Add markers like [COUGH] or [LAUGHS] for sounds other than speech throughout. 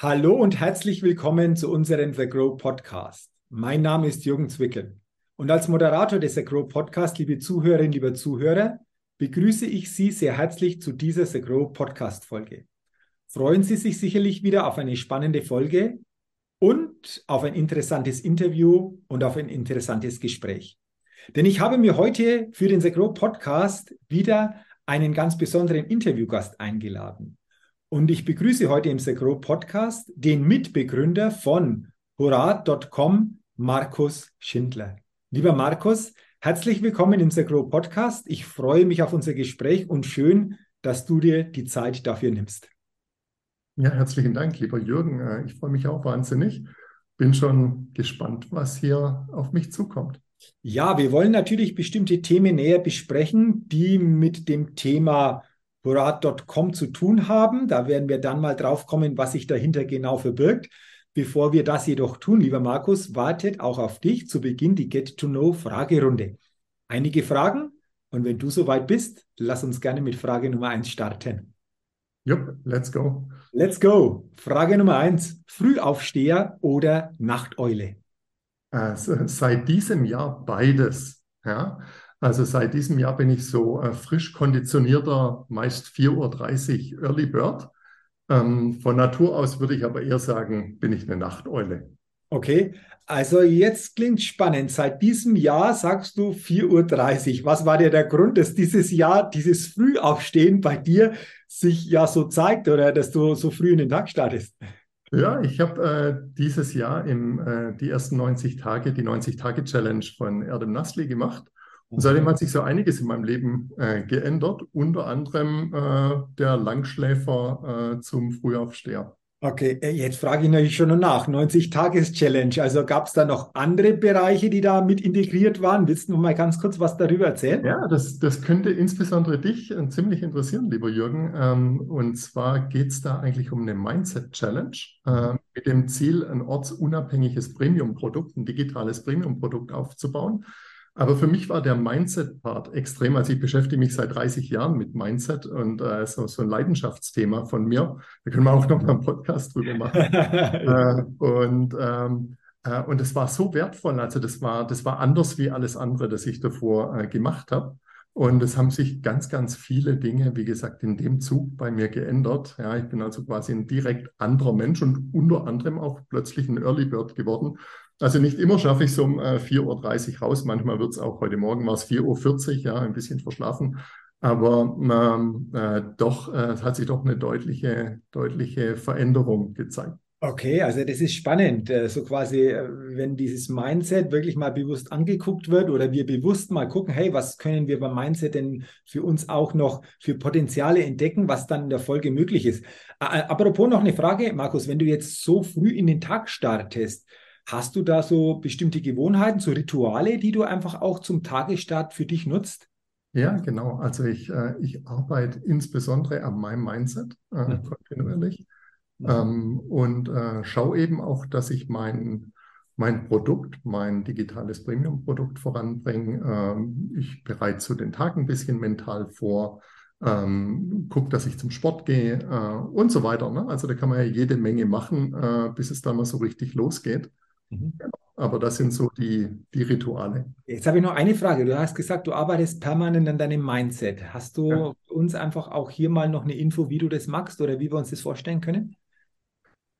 Hallo und herzlich willkommen zu unserem The Grow Podcast. Mein Name ist Jürgen Zwickel und als Moderator des The Grow Podcast, liebe Zuhörerinnen, lieber Zuhörer, begrüße ich Sie sehr herzlich zu dieser The Grow Podcast Folge. Freuen Sie sich sicherlich wieder auf eine spannende Folge und auf ein interessantes Interview und auf ein interessantes Gespräch. Denn ich habe mir heute für den The Grow Podcast wieder einen ganz besonderen Interviewgast eingeladen. Und ich begrüße heute im Segro Podcast den Mitbegründer von Horat.com, Markus Schindler. Lieber Markus, herzlich willkommen im Segro Podcast. Ich freue mich auf unser Gespräch und schön, dass du dir die Zeit dafür nimmst. Ja, herzlichen Dank, lieber Jürgen. Äh, ich freue mich auch wahnsinnig. Bin schon gespannt, was hier auf mich zukommt. Ja, wir wollen natürlich bestimmte Themen näher besprechen, die mit dem Thema Horat.com zu tun haben. Da werden wir dann mal drauf kommen, was sich dahinter genau verbirgt. Bevor wir das jedoch tun, lieber Markus, wartet auch auf dich zu Beginn die Get-to-Know-Fragerunde. Einige Fragen und wenn du soweit bist, lass uns gerne mit Frage Nummer 1 starten. Jupp, let's go. Let's go. Frage Nummer 1. Frühaufsteher oder Nachteule? Also, seit diesem Jahr beides. Ja? Also seit diesem Jahr bin ich so äh, frisch konditionierter, meist 4.30 Uhr Early Bird. Ähm, von Natur aus würde ich aber eher sagen, bin ich eine Nachteule. Okay, also jetzt klingt spannend. Seit diesem Jahr sagst du 4.30 Uhr. Was war dir der Grund, dass dieses Jahr, dieses Frühaufstehen bei dir sich ja so zeigt oder dass du so früh in den Tag startest? Ja, ich habe äh, dieses Jahr im, äh, die ersten 90 Tage, die 90-Tage-Challenge von Erdem Nasli gemacht. Und seitdem hat sich so einiges in meinem Leben äh, geändert, unter anderem äh, der Langschläfer äh, zum Frühaufsteher. Okay, äh, jetzt frage ich natürlich schon nach. 90-Tages-Challenge. Also gab es da noch andere Bereiche, die da mit integriert waren? Willst du noch mal ganz kurz was darüber erzählen? Ja, das, das könnte insbesondere dich äh, ziemlich interessieren, lieber Jürgen. Ähm, und zwar geht es da eigentlich um eine Mindset-Challenge äh, mit dem Ziel, ein ortsunabhängiges Premium-Produkt, ein digitales Premium-Produkt aufzubauen aber für mich war der Mindset-Part extrem. Also ich beschäftige mich seit 30 Jahren mit Mindset und äh, so, so ein Leidenschaftsthema von mir. Da können wir auch noch mal einen Podcast drüber machen. [LAUGHS] äh, und ähm, äh, und es war so wertvoll. Also das war, das war anders wie alles andere, das ich davor äh, gemacht habe. Und es haben sich ganz, ganz viele Dinge, wie gesagt, in dem Zug bei mir geändert. Ja, ich bin also quasi ein direkt anderer Mensch und unter anderem auch plötzlich ein Early Bird geworden also nicht immer schaffe ich es um äh, 4.30 Uhr raus. Manchmal wird es auch, heute Morgen war es 4.40 Uhr, ja, ein bisschen verschlafen. Aber ähm, äh, doch, äh, hat sich doch eine deutliche, deutliche Veränderung gezeigt. Okay, also das ist spannend. Äh, so quasi, äh, wenn dieses Mindset wirklich mal bewusst angeguckt wird oder wir bewusst mal gucken, hey, was können wir beim Mindset denn für uns auch noch für Potenziale entdecken, was dann in der Folge möglich ist. Apropos noch eine Frage, Markus, wenn du jetzt so früh in den Tag startest, Hast du da so bestimmte Gewohnheiten, so Rituale, die du einfach auch zum Tagesstart für dich nutzt? Ja, genau. Also ich, äh, ich arbeite insbesondere an meinem Mindset äh, mhm. kontinuierlich mhm. ähm, und äh, schaue eben auch, dass ich mein, mein Produkt, mein digitales Premium-Produkt voranbringe. Ähm, ich bereite so den Tag ein bisschen mental vor, ähm, gucke, dass ich zum Sport gehe äh, und so weiter. Ne? Also da kann man ja jede Menge machen, äh, bis es dann mal so richtig losgeht. Mhm. Aber das sind so die, die Rituale. Jetzt habe ich noch eine Frage. Du hast gesagt, du arbeitest permanent an deinem Mindset. Hast du ja. uns einfach auch hier mal noch eine Info, wie du das machst oder wie wir uns das vorstellen können?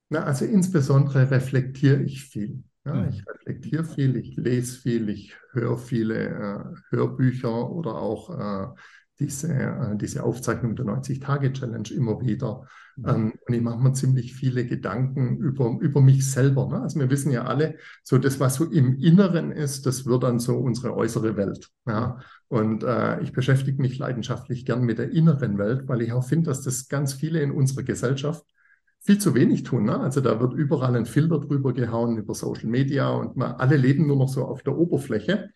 Na, also insbesondere reflektiere ich viel. Ja, mhm. Ich reflektiere viel, ich lese viel, ich höre viele äh, Hörbücher oder auch äh, diese, äh, diese Aufzeichnung der 90-Tage-Challenge immer wieder. Mhm. Ähm, und ich mache mir ziemlich viele Gedanken über, über mich selber. Ne? Also wir wissen ja alle, so das, was so im Inneren ist, das wird dann so unsere äußere Welt. Ja? Und äh, ich beschäftige mich leidenschaftlich gern mit der inneren Welt, weil ich auch finde, dass das ganz viele in unserer Gesellschaft viel zu wenig tun. Ne? Also da wird überall ein Filter drüber gehauen über Social Media und man, alle leben nur noch so auf der Oberfläche.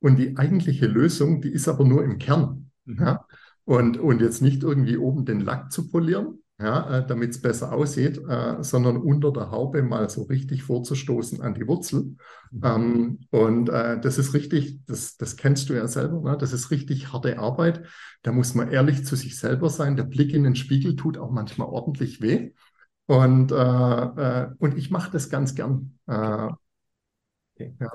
Und die eigentliche Lösung, die ist aber nur im Kern. Ja? Und, und jetzt nicht irgendwie oben den Lack zu polieren, ja, äh, damit es besser aussieht, äh, sondern unter der Haube mal so richtig vorzustoßen an die Wurzel. Mhm. Ähm, und äh, das ist richtig, das, das kennst du ja selber, ne? das ist richtig harte Arbeit. Da muss man ehrlich zu sich selber sein. Der Blick in den Spiegel tut auch manchmal ordentlich weh. Und, äh, äh, und ich mache das ganz gern. Okay. ja.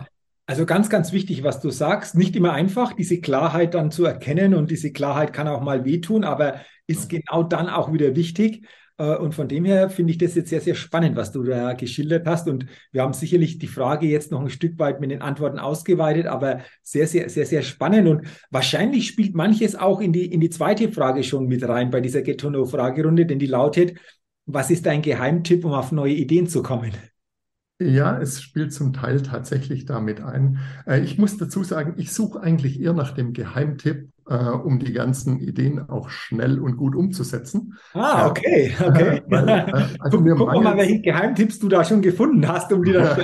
Also ganz, ganz wichtig, was du sagst. Nicht immer einfach, diese Klarheit dann zu erkennen und diese Klarheit kann auch mal wehtun, aber ist ja. genau dann auch wieder wichtig. Äh, und von dem her finde ich das jetzt sehr, sehr spannend, was du da geschildert hast. Und wir haben sicherlich die Frage jetzt noch ein Stück weit mit den Antworten ausgeweitet, aber sehr, sehr, sehr, sehr spannend. Und wahrscheinlich spielt manches auch in die, in die zweite Frage schon mit rein bei dieser Get to Know Fragerunde, denn die lautet, was ist dein Geheimtipp, um auf neue Ideen zu kommen? Ja, es spielt zum Teil tatsächlich damit ein. Äh, ich muss dazu sagen, ich suche eigentlich eher nach dem Geheimtipp, äh, um die ganzen Ideen auch schnell und gut umzusetzen. Ah, okay, [LAUGHS] okay. Weil, äh, also guck, guck mal, welche Geheimtipps du da schon gefunden hast, um die dann.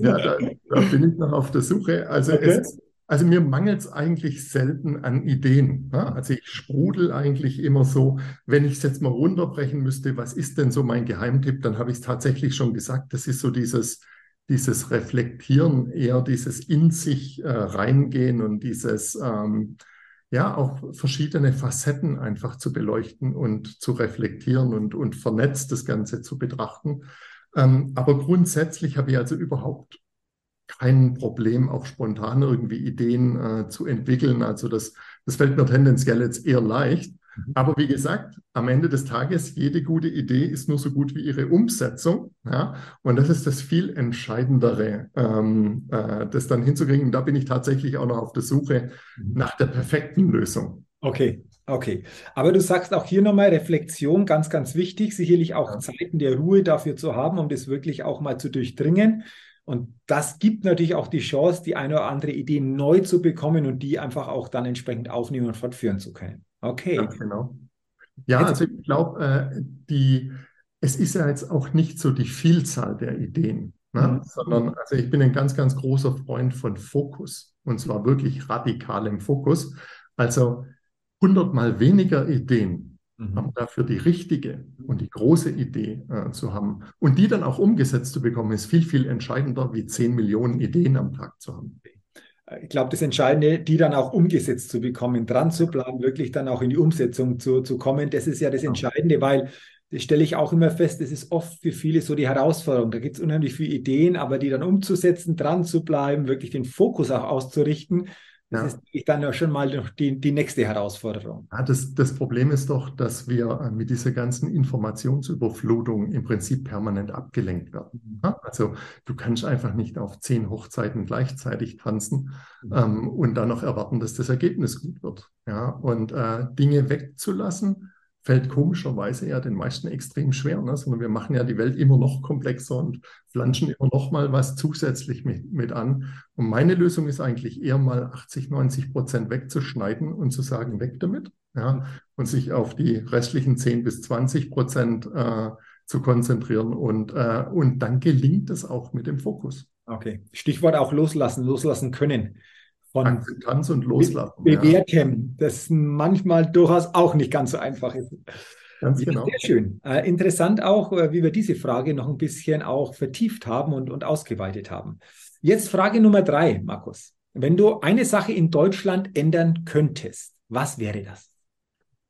ja, [LAUGHS] da, da, bin ich noch auf der Suche. Also okay. es, also mir mangelt es eigentlich selten an Ideen. Ja? Also ich sprudel eigentlich immer so, wenn ich es jetzt mal runterbrechen müsste, was ist denn so mein Geheimtipp, dann habe ich es tatsächlich schon gesagt, das ist so dieses, dieses Reflektieren, eher dieses in sich äh, reingehen und dieses, ähm, ja, auch verschiedene Facetten einfach zu beleuchten und zu reflektieren und, und vernetzt das Ganze zu betrachten. Ähm, aber grundsätzlich habe ich also überhaupt kein Problem, auch spontan irgendwie Ideen äh, zu entwickeln. Also das, das fällt mir tendenziell jetzt eher leicht. Mhm. Aber wie gesagt, am Ende des Tages, jede gute Idee ist nur so gut wie ihre Umsetzung. Ja? Und das ist das viel Entscheidendere, ähm, äh, das dann hinzukriegen. Und da bin ich tatsächlich auch noch auf der Suche mhm. nach der perfekten Lösung. Okay, okay. Aber du sagst auch hier nochmal Reflexion, ganz, ganz wichtig, sicherlich auch ja. Zeiten der Ruhe dafür zu haben, um das wirklich auch mal zu durchdringen. Und das gibt natürlich auch die Chance, die eine oder andere Idee neu zu bekommen und die einfach auch dann entsprechend aufnehmen und fortführen zu können. Okay. Ja, genau. Ja, also ich glaube, äh, die, es ist ja jetzt auch nicht so die Vielzahl der Ideen, ne? mhm. sondern also ich bin ein ganz, ganz großer Freund von Fokus und zwar wirklich radikalem Fokus. Also hundertmal weniger Ideen. Aber dafür die richtige und die große Idee äh, zu haben und die dann auch umgesetzt zu bekommen, ist viel, viel entscheidender, wie 10 Millionen Ideen am Tag zu haben. Ich glaube, das Entscheidende, die dann auch umgesetzt zu bekommen, dran zu bleiben, wirklich dann auch in die Umsetzung zu, zu kommen, das ist ja das Entscheidende, weil das stelle ich auch immer fest, das ist oft für viele so die Herausforderung. Da gibt es unheimlich viele Ideen, aber die dann umzusetzen, dran zu bleiben, wirklich den Fokus auch auszurichten, das ja. ist dann ja schon mal die, die nächste Herausforderung. Ja, das, das Problem ist doch, dass wir äh, mit dieser ganzen Informationsüberflutung im Prinzip permanent abgelenkt werden. Mhm. Ja, also du kannst einfach nicht auf zehn Hochzeiten gleichzeitig tanzen mhm. ähm, und dann noch erwarten, dass das Ergebnis gut wird. Ja, und äh, Dinge wegzulassen, fällt komischerweise ja den meisten extrem schwer, ne? sondern wir machen ja die Welt immer noch komplexer und flanschen immer noch mal was zusätzlich mit, mit an. Und meine Lösung ist eigentlich eher mal 80, 90 Prozent wegzuschneiden und zu sagen, weg damit, ja, und sich auf die restlichen 10 bis 20 Prozent äh, zu konzentrieren und, äh, und dann gelingt es auch mit dem Fokus. Okay, Stichwort auch loslassen, loslassen können von Akzeptanz und Loslassen. Bewährtem, ja. das manchmal durchaus auch nicht ganz so einfach ist. Ganz genau. Sehr schön. Äh, interessant auch, äh, wie wir diese Frage noch ein bisschen auch vertieft haben und, und ausgeweitet haben. Jetzt Frage Nummer drei, Markus. Wenn du eine Sache in Deutschland ändern könntest, was wäre das?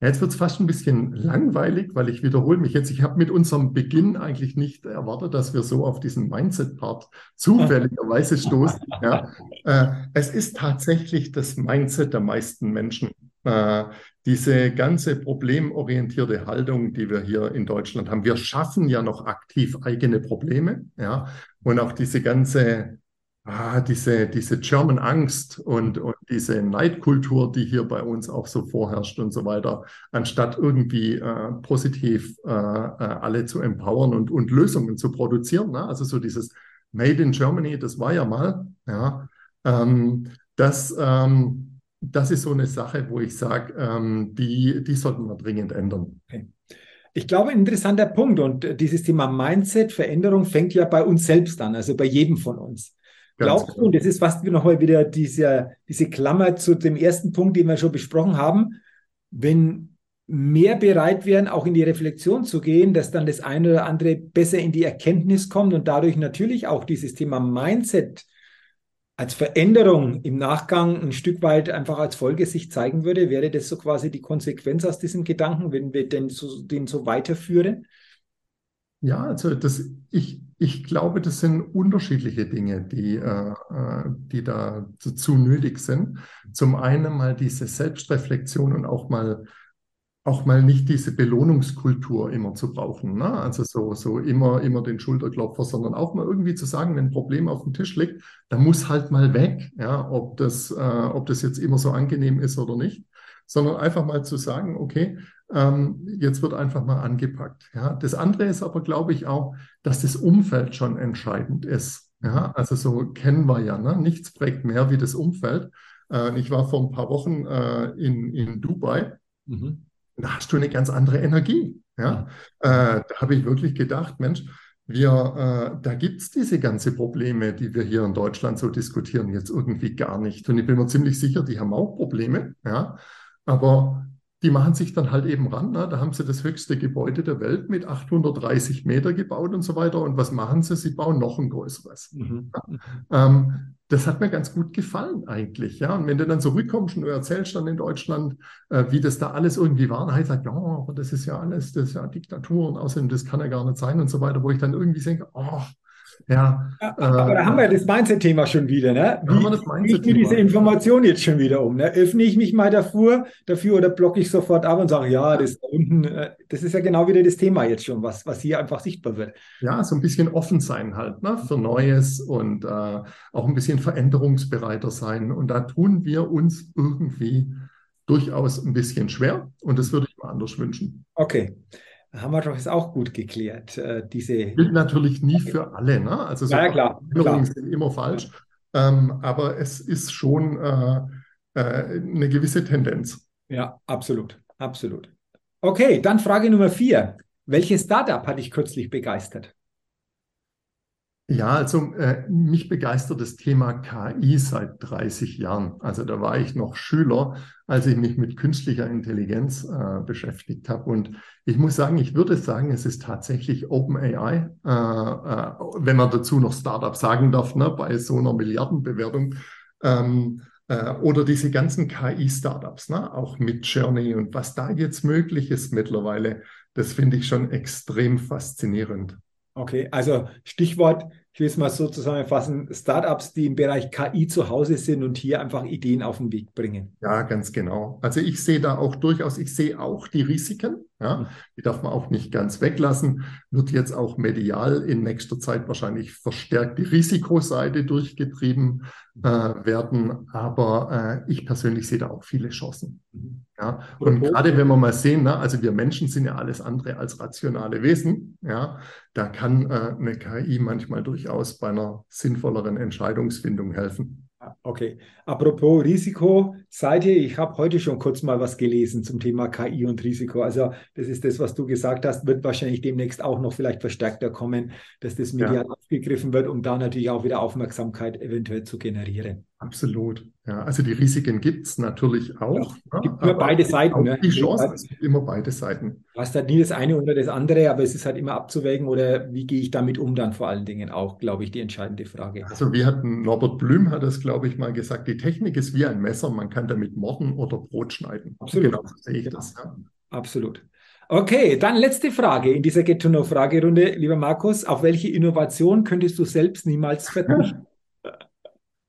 Jetzt wird es fast ein bisschen langweilig, weil ich wiederhole mich jetzt. Ich habe mit unserem Beginn eigentlich nicht erwartet, dass wir so auf diesen Mindset-Part zufälligerweise [LAUGHS] stoßen. Ja. Äh, es ist tatsächlich das Mindset der meisten Menschen. Äh, diese ganze problemorientierte Haltung, die wir hier in Deutschland haben. Wir schaffen ja noch aktiv eigene Probleme. Ja. Und auch diese ganze ah, diese, diese German Angst und, und diese Neidkultur, die hier bei uns auch so vorherrscht und so weiter, anstatt irgendwie äh, positiv äh, äh, alle zu empowern und, und Lösungen zu produzieren. Ne? Also so dieses Made in Germany, das war ja mal, ja, ähm, das, ähm, das ist so eine Sache, wo ich sage, ähm, die, die sollten wir dringend ändern. Okay. Ich glaube, ein interessanter Punkt und dieses Thema Mindset, Veränderung fängt ja bei uns selbst an, also bei jedem von uns. Glaubst du, und das ist fast nochmal wieder diese, diese Klammer zu dem ersten Punkt, den wir schon besprochen haben, wenn mehr bereit wären, auch in die Reflexion zu gehen, dass dann das eine oder andere besser in die Erkenntnis kommt und dadurch natürlich auch dieses Thema Mindset als Veränderung im Nachgang ein Stück weit einfach als Folge sich zeigen würde, wäre das so quasi die Konsequenz aus diesem Gedanken, wenn wir den so, den so weiterführen? Ja, also das, ich, ich glaube, das sind unterschiedliche Dinge, die, äh, äh die dazu nötig sind. Zum einen mal diese Selbstreflexion und auch mal auch mal nicht diese Belohnungskultur immer zu brauchen. Ne? Also so, so immer, immer den Schulterklopfer, sondern auch mal irgendwie zu sagen, wenn ein Problem auf dem Tisch liegt, da muss halt mal weg, ja, ob das, äh, ob das jetzt immer so angenehm ist oder nicht, sondern einfach mal zu sagen, okay, jetzt wird einfach mal angepackt. Ja. Das andere ist aber, glaube ich, auch, dass das Umfeld schon entscheidend ist. Ja. Also so kennen wir ja, ne? nichts prägt mehr wie das Umfeld. Äh, ich war vor ein paar Wochen äh, in, in Dubai. Mhm da hast du eine ganz andere Energie. Ja? Äh, da habe ich wirklich gedacht, Mensch, wir, äh, da gibt es diese ganzen Probleme, die wir hier in Deutschland so diskutieren, jetzt irgendwie gar nicht. Und ich bin mir ziemlich sicher, die haben auch Probleme, ja. Aber die machen sich dann halt eben ran. Ne? Da haben sie das höchste Gebäude der Welt mit 830 Meter gebaut und so weiter. Und was machen sie? Sie bauen noch ein größeres. Mhm. Ja? Ähm, das hat mir ganz gut gefallen eigentlich. Ja? Und wenn du dann zurückkommst und du erzählst dann in Deutschland, äh, wie das da alles irgendwie war, dann heißt halt, ja, aber das ist ja alles, das ist ja Diktatur und außerdem, das kann ja gar nicht sein und so weiter, wo ich dann irgendwie denke, oh, ja, aber äh, da haben wir das Mindset-Thema schon wieder. Ne? Wie, wie ich mir diese Information jetzt schon wieder um? Ne? Öffne ich mich mal dafür, dafür oder blocke ich sofort ab und sage, ja, das da unten, äh, das ist ja genau wieder das Thema jetzt schon, was, was hier einfach sichtbar wird. Ja, so ein bisschen offen sein halt ne? für Neues und äh, auch ein bisschen veränderungsbereiter sein. Und da tun wir uns irgendwie durchaus ein bisschen schwer und das würde ich mir anders wünschen. Okay haben wir doch jetzt auch gut geklärt. Äh, diese gilt natürlich nie für alle, ne? Also so ja, klar, klar. sind immer falsch, ähm, aber es ist schon äh, äh, eine gewisse Tendenz. Ja, absolut, absolut. Okay, dann Frage Nummer vier. Welches Startup hat dich kürzlich begeistert? Ja, also äh, mich begeistert das Thema KI seit 30 Jahren. Also da war ich noch Schüler, als ich mich mit künstlicher Intelligenz äh, beschäftigt habe. Und ich muss sagen, ich würde sagen, es ist tatsächlich OpenAI, äh, äh, wenn man dazu noch Startup sagen darf, ne, bei so einer Milliardenbewertung. Ähm, äh, oder diese ganzen KI-Startups, ne, auch mit Journey und was da jetzt möglich ist mittlerweile, das finde ich schon extrem faszinierend. Okay, also Stichwort, ich will es mal so zusammenfassen, Startups, die im Bereich KI zu Hause sind und hier einfach Ideen auf den Weg bringen. Ja, ganz genau. Also ich sehe da auch durchaus, ich sehe auch die Risiken. Ja, mhm. die darf man auch nicht ganz weglassen. Wird jetzt auch medial in nächster Zeit wahrscheinlich verstärkt die Risikoseite durchgetrieben äh, werden. Aber äh, ich persönlich sehe da auch viele Chancen. Mhm. Ja, und gerade wenn wir mal sehen, ne, also wir Menschen sind ja alles andere als rationale Wesen, ja, da kann äh, eine KI manchmal durchaus bei einer sinnvolleren Entscheidungsfindung helfen. Okay. Apropos Risiko, seid ihr, ich habe heute schon kurz mal was gelesen zum Thema KI und Risiko. Also das ist das, was du gesagt hast, wird wahrscheinlich demnächst auch noch vielleicht verstärkter kommen, dass das medial ja. aufgegriffen wird, um da natürlich auch wieder Aufmerksamkeit eventuell zu generieren. Absolut. Ja, also die Risiken gibt es natürlich auch. Ja, ne? gibt immer beide Seiten. Ne? Die Chance, es gibt immer beide Seiten. Du hast halt nie das eine oder das andere, aber es ist halt immer abzuwägen oder wie gehe ich damit um dann vor allen Dingen auch, glaube ich, die entscheidende Frage. Also wie hat Norbert Blüm hat das, glaube ich, mal gesagt, die Technik ist wie ein Messer, man kann damit morden oder Brot schneiden. Absolut. Genau sehe ich genau. das. Ja. Absolut. Okay, dann letzte Frage in dieser Get-to-Know-Fragerunde, lieber Markus. Auf welche Innovation könntest du selbst niemals verzichten?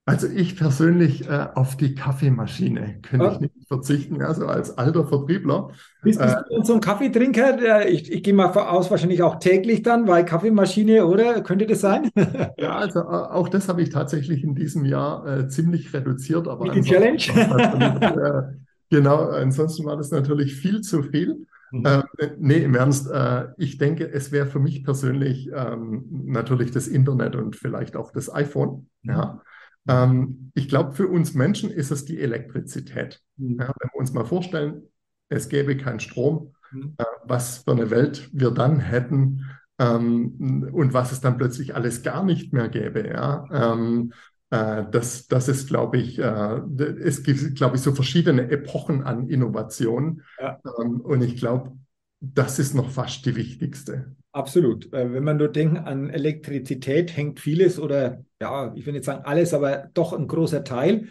Also ich persönlich äh, auf die Kaffeemaschine könnte ja. ich nicht verzichten, also als alter Vertriebler. Bist, bist äh, du so ein Kaffeetrinker? Ich, ich gehe mal aus, wahrscheinlich auch täglich dann, weil Kaffeemaschine, oder? Könnte das sein? [LAUGHS] ja, also äh, auch das habe ich tatsächlich in diesem Jahr äh, ziemlich reduziert. Aber die Challenge? äh, genau, ansonsten war das natürlich viel zu viel. Mhm. Äh, nee, im Ernst, äh, ich denke, es wäre für mich persönlich ähm, natürlich das Internet und vielleicht auch das iPhone. Mhm. Ja. Ähm, ich glaube, für uns Menschen ist es die Elektrizität. Mhm. Ja, wenn wir uns mal vorstellen, es gäbe keinen Strom, mhm. äh, was für eine Welt wir dann hätten ähm, und was es dann plötzlich alles gar nicht mehr gäbe. Ja? Ähm, äh, das, das ist, glaube ich, äh, es gibt, glaube ich, so verschiedene Epochen an Innovation. Ja. Ähm, und ich glaube, das ist noch fast die wichtigste. Absolut. Äh, wenn man nur denkt an Elektrizität, hängt vieles oder ja, ich will nicht sagen alles, aber doch ein großer Teil.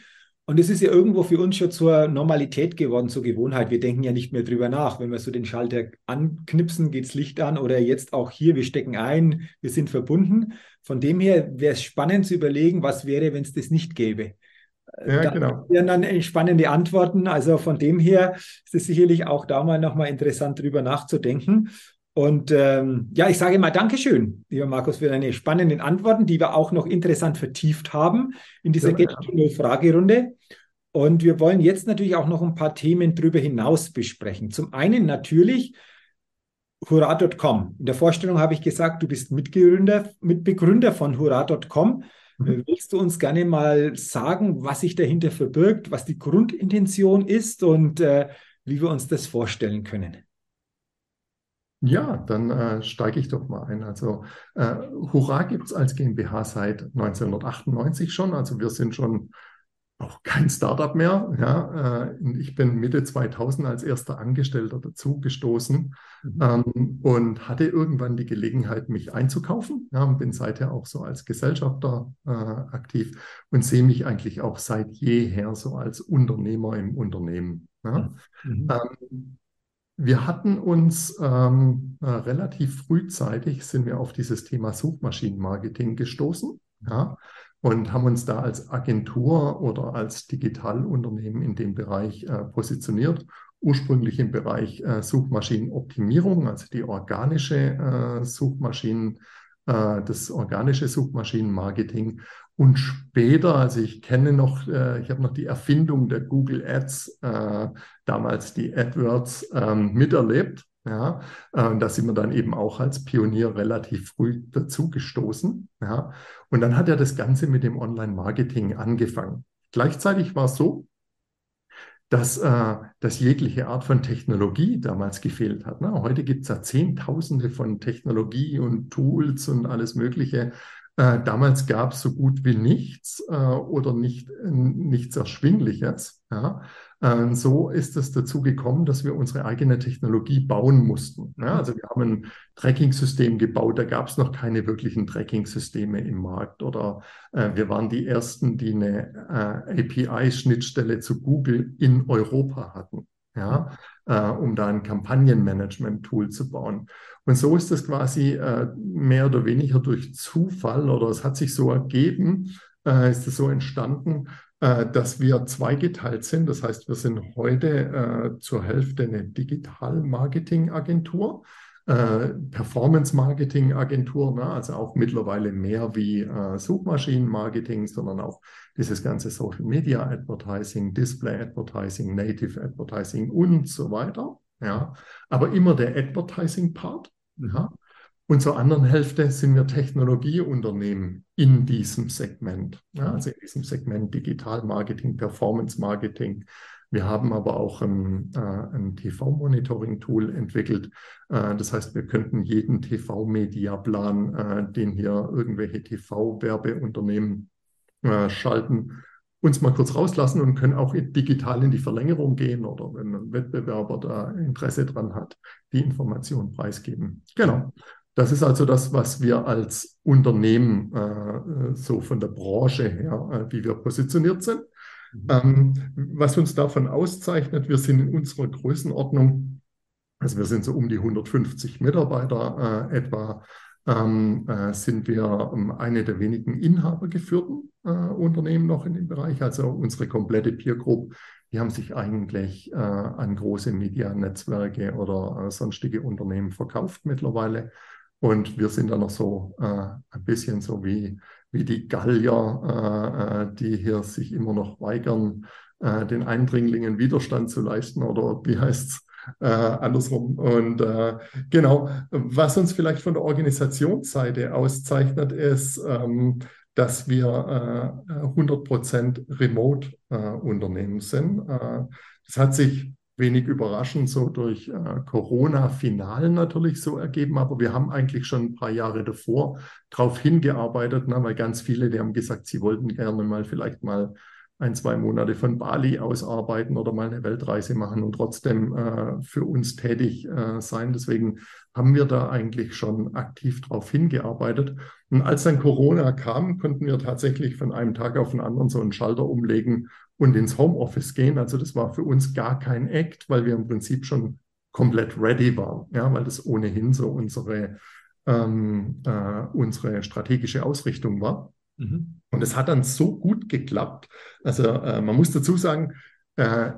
Und es ist ja irgendwo für uns schon zur Normalität geworden, zur Gewohnheit. Wir denken ja nicht mehr drüber nach. Wenn wir so den Schalter anknipsen, geht das Licht an oder jetzt auch hier, wir stecken ein, wir sind verbunden. Von dem her wäre es spannend zu überlegen, was wäre, wenn es das nicht gäbe. Ja, da genau. wären dann spannende Antworten. Also von dem her ist es sicherlich auch da mal nochmal interessant drüber nachzudenken. Und ähm, ja, ich sage mal Dankeschön, lieber Markus, für deine spannenden Antworten, die wir auch noch interessant vertieft haben in dieser ja, ja. Fragerunde. Und wir wollen jetzt natürlich auch noch ein paar Themen darüber hinaus besprechen. Zum einen natürlich Hurra.com. In der Vorstellung habe ich gesagt, du bist Mitgründer, Mitbegründer von Hurra.com. Mhm. Willst du uns gerne mal sagen, was sich dahinter verbirgt, was die Grundintention ist und äh, wie wir uns das vorstellen können? Ja, dann äh, steige ich doch mal ein. Also äh, Hurra gibt es als GmbH seit 1998 schon. Also wir sind schon auch kein Startup mehr. Ja, äh, ich bin Mitte 2000 als erster Angestellter dazugestoßen mhm. ähm, und hatte irgendwann die Gelegenheit, mich einzukaufen. Ja, und bin seither auch so als Gesellschafter äh, aktiv und sehe mich eigentlich auch seit jeher so als Unternehmer im Unternehmen. Ja. Mhm. Ähm, wir hatten uns ähm, äh, relativ frühzeitig sind wir auf dieses Thema Suchmaschinenmarketing gestoßen ja, und haben uns da als Agentur oder als Digitalunternehmen in dem Bereich äh, positioniert. Ursprünglich im Bereich äh, Suchmaschinenoptimierung, also die organische äh, Suchmaschinen, äh, das organische Suchmaschinenmarketing und später, also ich kenne noch, äh, ich habe noch die Erfindung der Google Ads, äh, damals die AdWords, ähm, miterlebt. Ja, äh, da sind wir dann eben auch als Pionier relativ früh dazugestoßen. Ja, und dann hat ja das Ganze mit dem Online-Marketing angefangen. Gleichzeitig war es so, dass, äh, dass jegliche Art von Technologie damals gefehlt hat. Ne? Heute gibt es ja Zehntausende von Technologie und Tools und alles Mögliche, äh, damals gab es so gut wie nichts äh, oder nicht, nichts Erschwingliches. Ja? Äh, so ist es dazu gekommen, dass wir unsere eigene Technologie bauen mussten. Ja? Also wir haben ein Tracking-System gebaut, da gab es noch keine wirklichen Tracking-Systeme im Markt. Oder äh, wir waren die Ersten, die eine äh, API-Schnittstelle zu Google in Europa hatten. Ja, äh, um da ein Kampagnenmanagement-Tool zu bauen. Und so ist das quasi äh, mehr oder weniger durch Zufall oder es hat sich so ergeben, äh, ist es so entstanden, äh, dass wir zweigeteilt sind. Das heißt, wir sind heute äh, zur Hälfte eine Digital-Marketing-Agentur. Äh, Performance-Marketing-Agentur, ne? also auch mittlerweile mehr wie äh, Suchmaschinen-Marketing, sondern auch dieses ganze Social-Media-Advertising, Display-Advertising, Native-Advertising und so weiter. Ja, aber immer der Advertising-Part. Ja. Und zur anderen Hälfte sind wir Technologieunternehmen in diesem Segment, ja, also in diesem Segment Digital Marketing, Performance Marketing. Wir haben aber auch ein, äh, ein TV-Monitoring-Tool entwickelt. Äh, das heißt, wir könnten jeden TV-Media-Plan, äh, den hier irgendwelche TV-Werbeunternehmen äh, schalten, uns mal kurz rauslassen und können auch digital in die Verlängerung gehen oder wenn ein Wettbewerber da Interesse dran hat, die Information preisgeben. Genau. Das ist also das, was wir als Unternehmen äh, so von der Branche her, äh, wie wir positioniert sind. Mhm. Ähm, was uns davon auszeichnet, wir sind in unserer Größenordnung, also wir sind so um die 150 Mitarbeiter äh, etwa, ähm, äh, sind wir ähm, eine der wenigen inhabergeführten äh, Unternehmen noch in dem Bereich. Also unsere komplette Peer Group, die haben sich eigentlich äh, an große Medianetzwerke oder äh, sonstige Unternehmen verkauft mittlerweile. Und wir sind da noch so äh, ein bisschen so wie, wie die Gallier, äh, die hier sich immer noch weigern, den Eindringlingen Widerstand zu leisten oder wie heißt es? äh, andersrum. Und äh, genau, was uns vielleicht von der Organisationsseite auszeichnet, ist, ähm, dass wir äh, 100% Remote-Unternehmen äh, sind. Äh, das hat sich wenig überraschend so durch äh, Corona-Final natürlich so ergeben, aber wir haben eigentlich schon ein paar Jahre davor darauf hingearbeitet, ne, weil ganz viele, die haben gesagt, sie wollten gerne mal vielleicht mal ein, zwei Monate von Bali aus arbeiten oder mal eine Weltreise machen und trotzdem äh, für uns tätig äh, sein. Deswegen haben wir da eigentlich schon aktiv darauf hingearbeitet. Und als dann Corona kam, konnten wir tatsächlich von einem Tag auf den anderen so einen Schalter umlegen und ins Homeoffice gehen. Also das war für uns gar kein Act, weil wir im Prinzip schon komplett ready waren, ja, weil das ohnehin so unsere, ähm, äh, unsere strategische Ausrichtung war. Mhm. Und es hat dann so gut geklappt. Also äh, man muss dazu sagen, äh,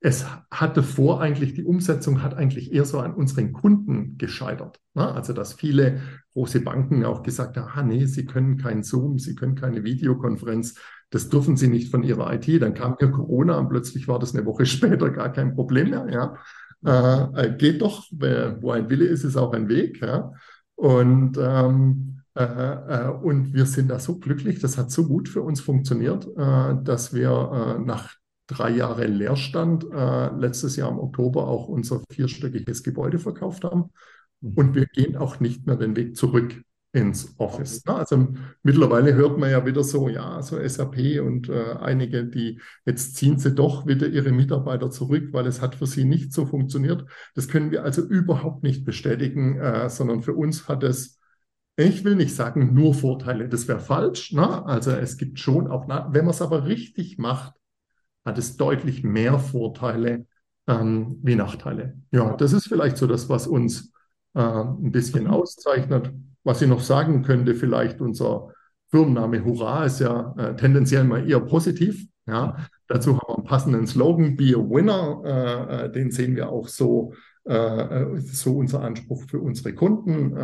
es hatte vor eigentlich, die Umsetzung hat eigentlich eher so an unseren Kunden gescheitert. Ne? Also, dass viele große Banken auch gesagt haben, ah, nee, sie können kein Zoom, sie können keine Videokonferenz, das dürfen sie nicht von ihrer IT. Dann kam hier Corona und plötzlich war das eine Woche [LAUGHS] später gar kein Problem mehr. Ja? Äh, äh geht doch, wo ein Wille ist, ist auch ein Weg. Ja? Und, ähm, äh, äh, und wir sind da so glücklich, das hat so gut für uns funktioniert, äh, dass wir äh, nach drei Jahre Leerstand letztes Jahr im Oktober auch unser vierstöckiges Gebäude verkauft haben. Mhm. Und wir gehen auch nicht mehr den Weg zurück ins Office. Okay. Also mittlerweile hört man ja wieder so, ja, so SAP und äh, einige, die jetzt ziehen sie doch wieder ihre Mitarbeiter zurück, weil es hat für sie nicht so funktioniert. Das können wir also überhaupt nicht bestätigen, äh, sondern für uns hat es, ich will nicht sagen nur Vorteile, das wäre falsch. Ne? Also es gibt schon auch, wenn man es aber richtig macht, hat es deutlich mehr Vorteile ähm, wie Nachteile. Ja, das ist vielleicht so das, was uns äh, ein bisschen mhm. auszeichnet. Was ich noch sagen könnte, vielleicht unser Firmenname Hurra ist ja äh, tendenziell mal eher positiv. Ja, dazu haben wir einen passenden Slogan, Be a Winner. Äh, äh den sehen wir auch so, äh, äh, so unser Anspruch für unsere Kunden,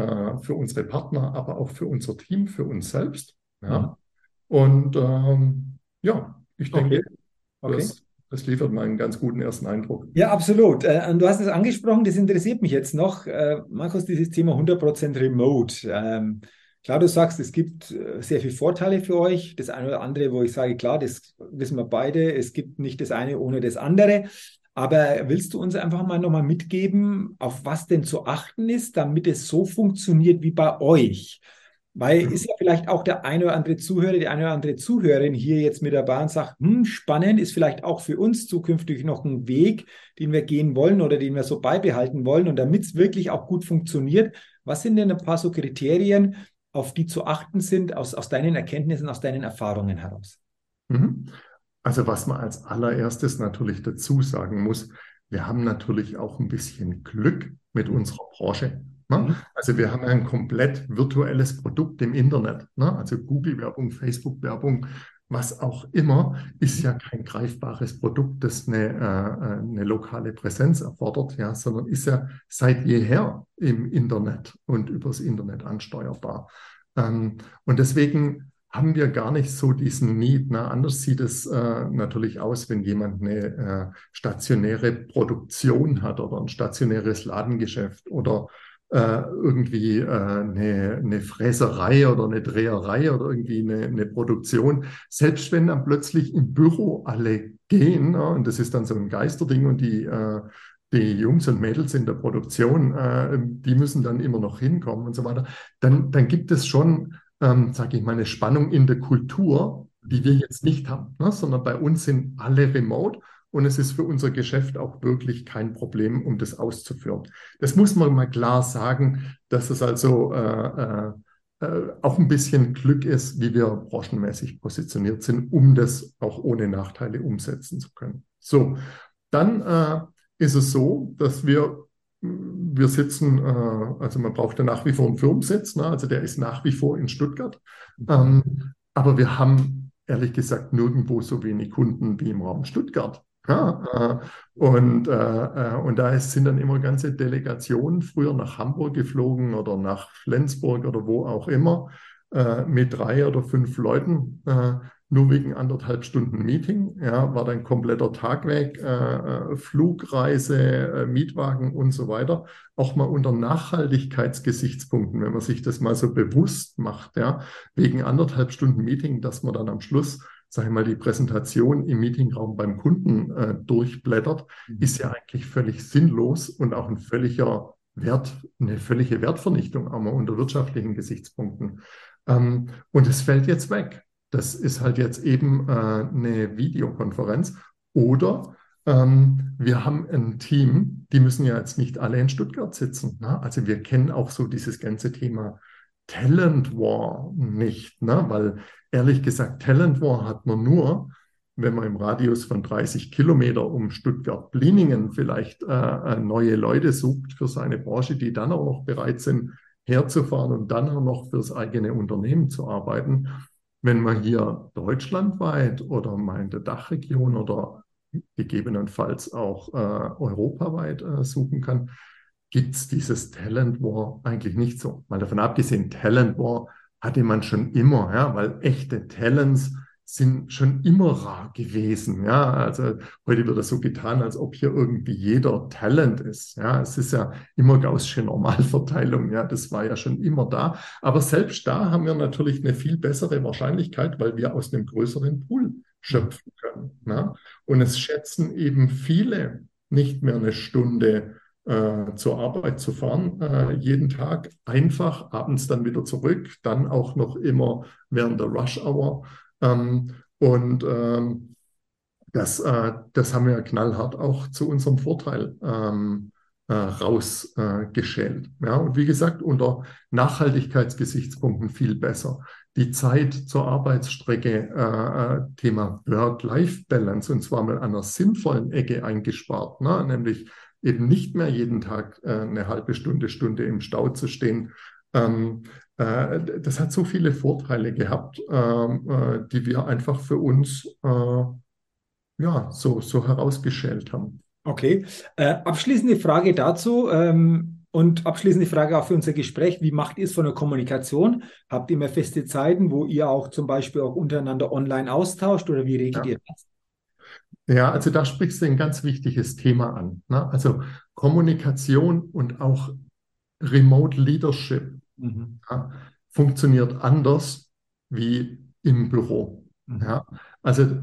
für unsere Partner, aber auch für unser Team, für uns selbst. Ja. Mhm. Und ähm, ja, ich denke, okay. Okay. Das, das, liefert mal einen ganz guten ersten Eindruck. Ja, absolut. Äh, du hast es angesprochen, das interessiert mich jetzt noch. Äh, Markus, dieses Thema 100% Remote. Ähm, klar, du sagst, es gibt äh, sehr viele Vorteile für euch. Das eine oder andere, wo ich sage, klar, das wissen wir beide. Es gibt nicht das eine ohne das andere. Aber willst du uns einfach mal nochmal mitgeben, auf was denn zu achten ist, damit es so funktioniert wie bei euch? Weil ist ja vielleicht auch der eine oder andere Zuhörer, die eine oder andere Zuhörerin hier jetzt mit dabei und sagt, hm, spannend, ist vielleicht auch für uns zukünftig noch ein Weg, den wir gehen wollen oder den wir so beibehalten wollen. Und damit es wirklich auch gut funktioniert, was sind denn ein paar so Kriterien, auf die zu achten sind, aus, aus deinen Erkenntnissen, aus deinen Erfahrungen heraus? Mhm. Also was man als allererstes natürlich dazu sagen muss, wir haben natürlich auch ein bisschen Glück mit unserer Branche. Ne? Mhm. Also wir haben ein komplett virtuelles Produkt im Internet. Ne? Also Google-Werbung, Facebook-Werbung, was auch immer, ist ja kein greifbares Produkt, das eine, äh, eine lokale Präsenz erfordert, ja, sondern ist ja seit jeher im Internet und übers Internet ansteuerbar. Ähm, und deswegen haben wir gar nicht so diesen Need. Ne? Anders sieht es äh, natürlich aus, wenn jemand eine äh, stationäre Produktion hat oder ein stationäres Ladengeschäft oder äh, irgendwie äh, eine, eine Fräserei oder eine Dreherei oder irgendwie eine, eine Produktion, selbst wenn dann plötzlich im Büro alle gehen, ja, und das ist dann so ein Geisterding und die, äh, die Jungs und Mädels in der Produktion, äh, die müssen dann immer noch hinkommen und so weiter, dann, dann gibt es schon, ähm, sage ich mal, eine Spannung in der Kultur, die wir jetzt nicht haben, ne? sondern bei uns sind alle remote und es ist für unser Geschäft auch wirklich kein Problem, um das auszuführen. Das muss man mal klar sagen, dass es also äh, äh, äh, auch ein bisschen Glück ist, wie wir branchenmäßig positioniert sind, um das auch ohne Nachteile umsetzen zu können. So, dann äh, ist es so, dass wir wir sitzen, äh, also man braucht ja nach wie vor einen Firmensitz, ne? also der ist nach wie vor in Stuttgart. Ähm, aber wir haben ehrlich gesagt nirgendwo so wenig Kunden wie im Raum Stuttgart. Ja, äh, und, äh, äh, und da sind dann immer ganze Delegationen früher nach Hamburg geflogen oder nach Flensburg oder wo auch immer mit drei oder fünf Leuten, nur wegen anderthalb Stunden Meeting. Ja, war dann kompletter Tag weg, Flugreise, Mietwagen und so weiter. Auch mal unter Nachhaltigkeitsgesichtspunkten, wenn man sich das mal so bewusst macht, ja, wegen anderthalb Stunden Meeting, dass man dann am Schluss sage ich mal, die Präsentation im Meetingraum beim Kunden äh, durchblättert, mhm. ist ja eigentlich völlig sinnlos und auch ein völliger Wert, eine völlige Wertvernichtung, auch mal unter wirtschaftlichen Gesichtspunkten. Ähm, und es fällt jetzt weg. Das ist halt jetzt eben äh, eine Videokonferenz oder ähm, wir haben ein Team, die müssen ja jetzt nicht alle in Stuttgart sitzen. Ne? Also wir kennen auch so dieses ganze Thema Talent War nicht, ne? weil ehrlich gesagt, Talent War hat man nur, wenn man im Radius von 30 Kilometer um Stuttgart-Bliningen vielleicht äh, neue Leute sucht für seine Branche, die dann auch noch bereit sind, herzufahren und dann auch noch fürs eigene Unternehmen zu arbeiten. Wenn man hier deutschlandweit oder mal in der Dachregion oder gegebenenfalls auch äh, europaweit äh, suchen kann, gibt es dieses Talent War eigentlich nicht so. Mal davon abgesehen, Talent War hatte man schon immer, ja, weil echte Talents sind schon immer rar gewesen. Ja, also heute wird das so getan, als ob hier irgendwie jeder Talent ist. Ja, es ist ja immer gaußsche Normalverteilung. Ja, das war ja schon immer da. Aber selbst da haben wir natürlich eine viel bessere Wahrscheinlichkeit, weil wir aus einem größeren Pool schöpfen können. Ja? Und es schätzen eben viele nicht mehr eine Stunde äh, zur Arbeit zu fahren, äh, jeden Tag einfach, abends dann wieder zurück, dann auch noch immer während der Rush Hour. Ähm, und ähm, das, äh, das haben wir knallhart auch zu unserem Vorteil ähm, äh, rausgeschält. Ja, und wie gesagt, unter Nachhaltigkeitsgesichtspunkten viel besser. Die Zeit zur Arbeitsstrecke, äh, äh Thema Work-Life-Balance, und zwar mal an einer sinnvollen Ecke eingespart, ne? nämlich eben nicht mehr jeden Tag äh, eine halbe Stunde, Stunde im Stau zu stehen. Ähm, äh, das hat so viele Vorteile gehabt, ähm, äh, die wir einfach für uns äh, ja, so, so herausgeschält haben. Okay. Äh, abschließende Frage dazu. Ähm und abschließende Frage auch für unser Gespräch. Wie macht ihr es von der Kommunikation? Habt ihr immer feste Zeiten, wo ihr auch zum Beispiel auch untereinander online austauscht oder wie regelt ja. ihr das? Ja, also da sprichst du ein ganz wichtiges Thema an. Ne? Also Kommunikation und auch Remote Leadership mhm. ja, funktioniert anders wie im Büro. Mhm. Ja? Also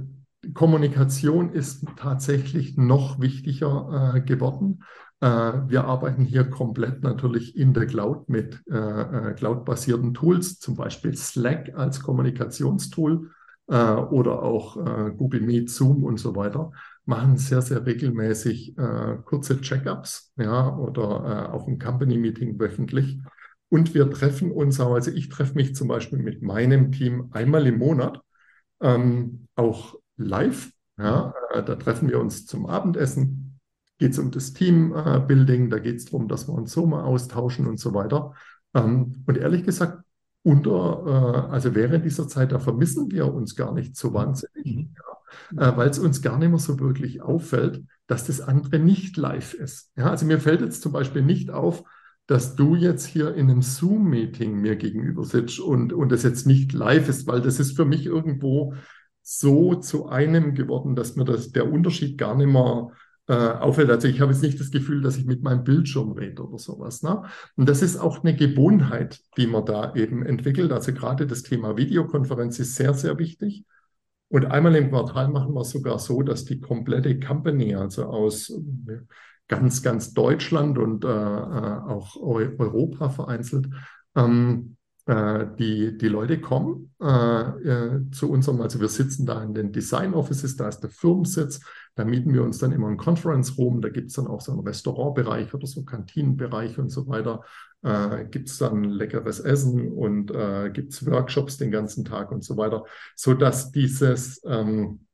Kommunikation ist tatsächlich noch wichtiger äh, geworden. Äh, wir arbeiten hier komplett natürlich in der Cloud mit äh, äh cloud-basierten Tools, zum Beispiel Slack als Kommunikationstool äh, oder auch äh, Google Meet, Zoom und so weiter, machen sehr, sehr regelmäßig äh, kurze Check-ups ja, oder äh, auch ein Company-Meeting wöchentlich. Und wir treffen uns, also ich treffe mich zum Beispiel mit meinem Team einmal im Monat, ähm, auch live. Ja, äh, da treffen wir uns zum Abendessen. Geht es um das Teambuilding, da geht es darum, dass wir uns so mal austauschen und so weiter. Ähm, und ehrlich gesagt, unter, äh, also während dieser Zeit, da vermissen wir uns gar nicht so wahnsinnig, mhm. ja, äh, weil es uns gar nicht mehr so wirklich auffällt, dass das andere nicht live ist. Ja, also mir fällt jetzt zum Beispiel nicht auf, dass du jetzt hier in einem Zoom-Meeting mir gegenüber sitzt und, und das jetzt nicht live ist, weil das ist für mich irgendwo so zu einem geworden, dass mir das, der Unterschied gar nicht mehr äh, auffällt. Also ich habe jetzt nicht das Gefühl, dass ich mit meinem Bildschirm rede oder sowas. Ne? Und das ist auch eine Gewohnheit, die man da eben entwickelt. Also gerade das Thema Videokonferenz ist sehr, sehr wichtig. Und einmal im Quartal machen wir es sogar so, dass die komplette Company, also aus äh, ganz, ganz Deutschland und äh, äh auch Europa vereinzelt, ähm, äh, die, die Leute kommen äh, äh, zu unserem, also wir sitzen da in den Design Offices, da ist der Firmensitz, da mieten wir uns dann immer einen Conference Room, da gibt es dann auch so einen Restaurantbereich oder so Kantinenbereich und so weiter. Äh, gibt es dann leckeres Essen und äh, gibt es Workshops den ganzen Tag und so weiter, sodass dieses, ähm,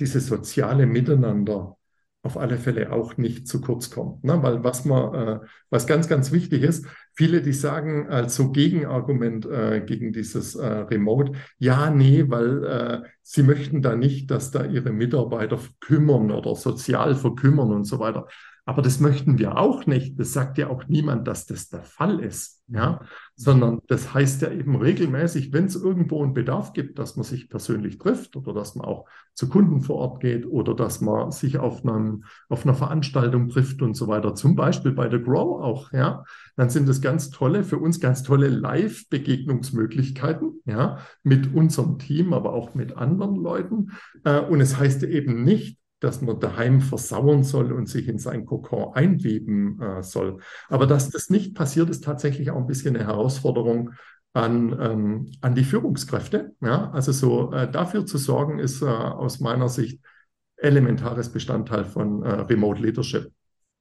dieses soziale Miteinander auf alle Fälle auch nicht zu kurz kommt. Ne? Weil was man, äh, was ganz, ganz wichtig ist, viele, die sagen als so Gegenargument äh, gegen dieses äh, Remote, ja, nee, weil äh, sie möchten da nicht, dass da ihre Mitarbeiter verkümmern oder sozial verkümmern und so weiter. Aber das möchten wir auch nicht. Das sagt ja auch niemand, dass das der Fall ist. Ja, sondern das heißt ja eben regelmäßig, wenn es irgendwo einen Bedarf gibt, dass man sich persönlich trifft oder dass man auch zu Kunden vor Ort geht oder dass man sich auf, einem, auf einer Veranstaltung trifft und so weiter. Zum Beispiel bei der Grow auch. Ja, dann sind das ganz tolle, für uns ganz tolle Live-Begegnungsmöglichkeiten. Ja, mit unserem Team, aber auch mit anderen Leuten. Äh, und es heißt eben nicht, dass man daheim versauern soll und sich in sein Kokon einweben äh, soll. Aber dass das nicht passiert, ist tatsächlich auch ein bisschen eine Herausforderung an, ähm, an die Führungskräfte. Ja? Also so äh, dafür zu sorgen, ist äh, aus meiner Sicht elementares Bestandteil von äh, Remote Leadership.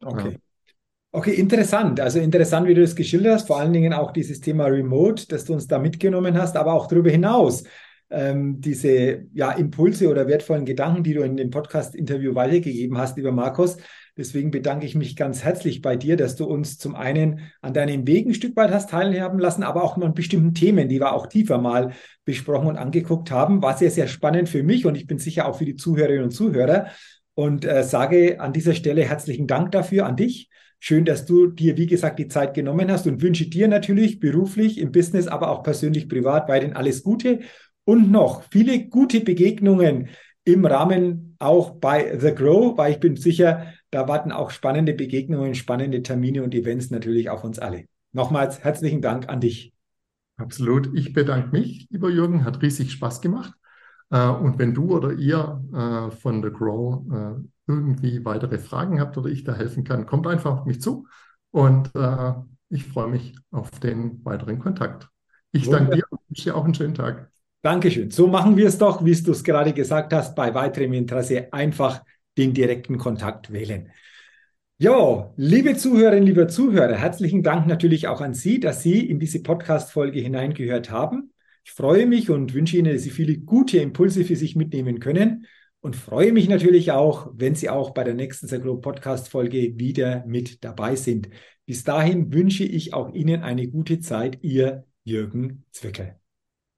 Okay. Ja. Okay, interessant. Also interessant, wie du das geschildert hast, vor allen Dingen auch dieses Thema Remote, dass du uns da mitgenommen hast, aber auch darüber hinaus ähm, diese ja, Impulse oder wertvollen Gedanken, die du in dem Podcast-Interview weitergegeben hast, lieber Markus. Deswegen bedanke ich mich ganz herzlich bei dir, dass du uns zum einen an deinem Weg ein Stück weit hast teilhaben lassen, aber auch an bestimmten Themen, die wir auch tiefer mal besprochen und angeguckt haben. War sehr, sehr spannend für mich und ich bin sicher auch für die Zuhörerinnen und Zuhörer. Und äh, sage an dieser Stelle herzlichen Dank dafür an dich. Schön, dass du dir, wie gesagt, die Zeit genommen hast und wünsche dir natürlich beruflich, im Business, aber auch persönlich, privat weiterhin alles Gute und noch viele gute Begegnungen im Rahmen auch bei The Grow, weil ich bin sicher, da warten auch spannende Begegnungen, spannende Termine und Events natürlich auf uns alle. Nochmals herzlichen Dank an dich. Absolut. Ich bedanke mich, lieber Jürgen. Hat riesig Spaß gemacht. Äh, und wenn du oder ihr äh, von The Grow äh, irgendwie weitere Fragen habt oder ich da helfen kann, kommt einfach auf mich zu. Und ich freue mich auf den weiteren Kontakt. Ich danke dir und wünsche dir auch einen schönen Tag. Dankeschön. So machen wir es doch, wie du es gerade gesagt hast, bei weiterem Interesse einfach den direkten Kontakt wählen. Ja, liebe Zuhörerinnen, lieber Zuhörer, herzlichen Dank natürlich auch an Sie, dass Sie in diese Podcast-Folge hineingehört haben. Ich freue mich und wünsche Ihnen, dass Sie viele gute Impulse für sich mitnehmen können und freue mich natürlich auch, wenn Sie auch bei der nächsten Sagro Podcast Folge wieder mit dabei sind. Bis dahin wünsche ich auch Ihnen eine gute Zeit, Ihr Jürgen Zwickel.